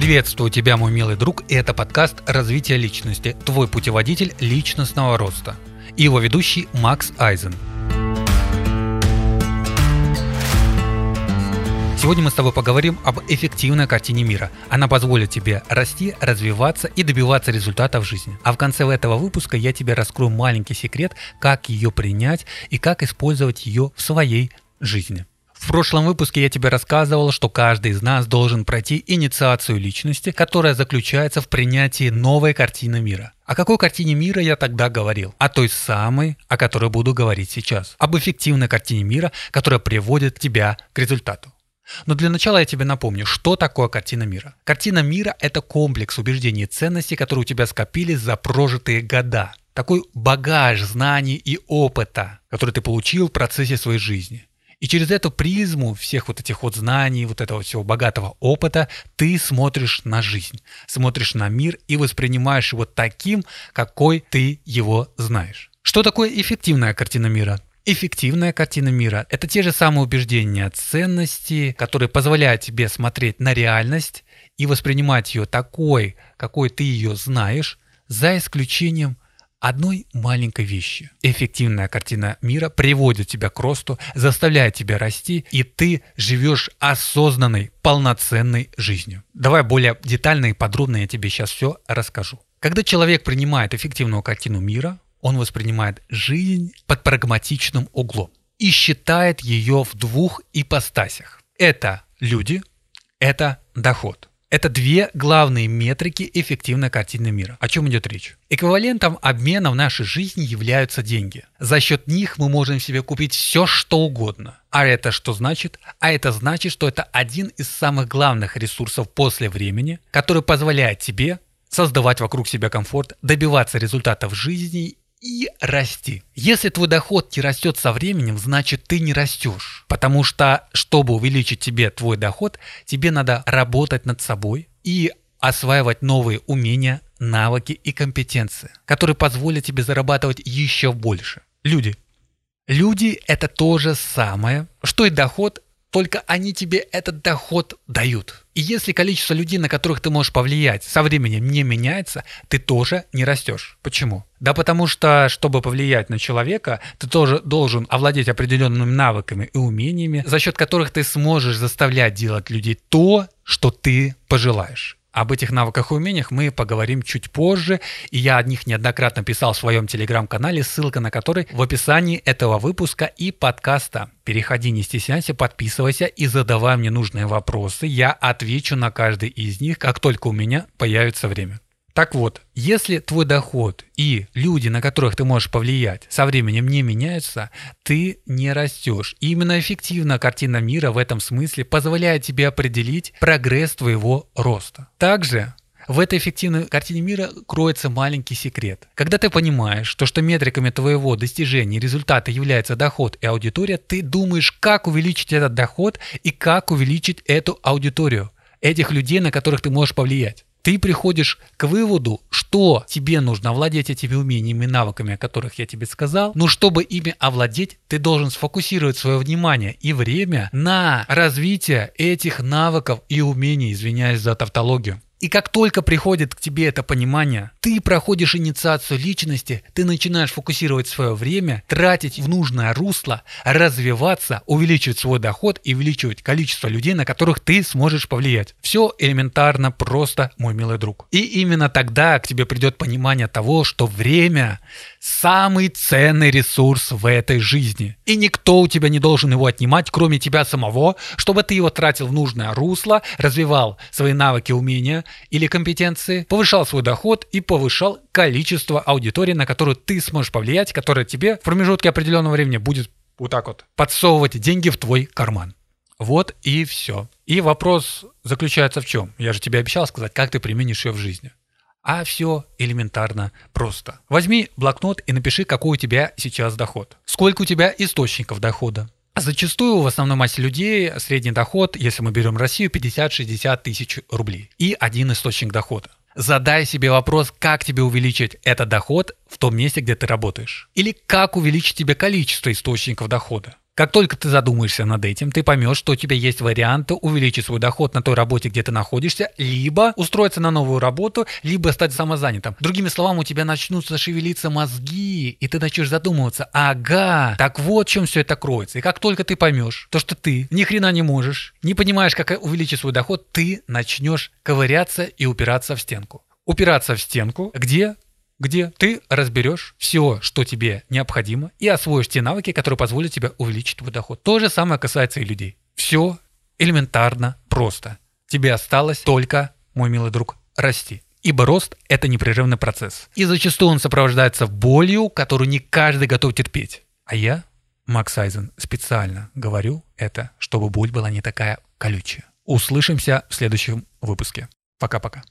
Приветствую тебя, мой милый друг, и это подкаст «Развитие личности. Твой путеводитель личностного роста». И его ведущий Макс Айзен. Сегодня мы с тобой поговорим об эффективной картине мира. Она позволит тебе расти, развиваться и добиваться результата в жизни. А в конце этого выпуска я тебе раскрою маленький секрет, как ее принять и как использовать ее в своей жизни. В прошлом выпуске я тебе рассказывал, что каждый из нас должен пройти инициацию личности, которая заключается в принятии новой картины мира. О какой картине мира я тогда говорил? О той самой, о которой буду говорить сейчас. Об эффективной картине мира, которая приводит тебя к результату. Но для начала я тебе напомню, что такое картина мира. Картина мира – это комплекс убеждений и ценностей, которые у тебя скопились за прожитые года. Такой багаж знаний и опыта, который ты получил в процессе своей жизни. И через эту призму всех вот этих вот знаний, вот этого всего богатого опыта, ты смотришь на жизнь, смотришь на мир и воспринимаешь его таким, какой ты его знаешь. Что такое эффективная картина мира? Эффективная картина мира – это те же самые убеждения, ценности, которые позволяют тебе смотреть на реальность и воспринимать ее такой, какой ты ее знаешь, за исключением одной маленькой вещи. Эффективная картина мира приводит тебя к росту, заставляет тебя расти, и ты живешь осознанной, полноценной жизнью. Давай более детально и подробно я тебе сейчас все расскажу. Когда человек принимает эффективную картину мира, он воспринимает жизнь под прагматичным углом и считает ее в двух ипостасях. Это люди, это доход. Это две главные метрики эффективной картины мира. О чем идет речь? Эквивалентом обмена в нашей жизни являются деньги. За счет них мы можем себе купить все, что угодно. А это что значит? А это значит, что это один из самых главных ресурсов после времени, который позволяет тебе создавать вокруг себя комфорт, добиваться результатов жизни и расти. Если твой доход не растет со временем, значит ты не растешь. Потому что, чтобы увеличить тебе твой доход, тебе надо работать над собой и осваивать новые умения, навыки и компетенции, которые позволят тебе зарабатывать еще больше. Люди. Люди – это то же самое, что и доход, только они тебе этот доход дают. И если количество людей, на которых ты можешь повлиять, со временем не меняется, ты тоже не растешь. Почему? Да потому что, чтобы повлиять на человека, ты тоже должен овладеть определенными навыками и умениями, за счет которых ты сможешь заставлять делать людей то, что ты пожелаешь. Об этих навыках и умениях мы поговорим чуть позже, и я о них неоднократно писал в своем телеграм-канале, ссылка на который в описании этого выпуска и подкаста. Переходи, не стесняйся, подписывайся и задавай мне нужные вопросы. Я отвечу на каждый из них, как только у меня появится время. Так вот, если твой доход и люди, на которых ты можешь повлиять, со временем не меняются, ты не растешь. И именно эффективная картина мира в этом смысле позволяет тебе определить прогресс твоего роста. Также в этой эффективной картине мира кроется маленький секрет. Когда ты понимаешь, что, что метриками твоего достижения и результата является доход и аудитория, ты думаешь, как увеличить этот доход и как увеличить эту аудиторию, этих людей, на которых ты можешь повлиять ты приходишь к выводу, что тебе нужно овладеть этими умениями и навыками, о которых я тебе сказал. Но чтобы ими овладеть, ты должен сфокусировать свое внимание и время на развитие этих навыков и умений, извиняюсь за тавтологию. И как только приходит к тебе это понимание, ты проходишь инициацию личности, ты начинаешь фокусировать свое время, тратить в нужное русло, развиваться, увеличивать свой доход и увеличивать количество людей, на которых ты сможешь повлиять. Все элементарно просто, мой милый друг. И именно тогда к тебе придет понимание того, что время самый ценный ресурс в этой жизни. И никто у тебя не должен его отнимать, кроме тебя самого, чтобы ты его тратил в нужное русло, развивал свои навыки, умения или компетенции, повышал свой доход и повышал количество аудитории, на которую ты сможешь повлиять, которая тебе в промежутке определенного времени будет вот так вот подсовывать деньги в твой карман. Вот и все. И вопрос заключается в чем? Я же тебе обещал сказать, как ты применишь ее в жизни. А все элементарно просто. Возьми блокнот и напиши, какой у тебя сейчас доход. Сколько у тебя источников дохода. Зачастую в основной массе людей средний доход, если мы берем Россию, 50-60 тысяч рублей. И один источник дохода. Задай себе вопрос, как тебе увеличить этот доход в том месте, где ты работаешь. Или как увеличить тебе количество источников дохода. Как только ты задумаешься над этим, ты поймешь, что у тебя есть варианты увеличить свой доход на той работе, где ты находишься, либо устроиться на новую работу, либо стать самозанятым. Другими словами, у тебя начнутся шевелиться мозги, и ты начнешь задумываться, ага, так вот в чем все это кроется. И как только ты поймешь, то, что ты ни хрена не можешь, не понимаешь, как увеличить свой доход, ты начнешь ковыряться и упираться в стенку. Упираться в стенку, где где ты разберешь все, что тебе необходимо, и освоишь те навыки, которые позволят тебе увеличить твой доход. То же самое касается и людей. Все элементарно просто. Тебе осталось только, мой милый друг, расти. Ибо рост – это непрерывный процесс. И зачастую он сопровождается болью, которую не каждый готов терпеть. А я, Макс Айзен, специально говорю это, чтобы боль была не такая колючая. Услышимся в следующем выпуске. Пока-пока.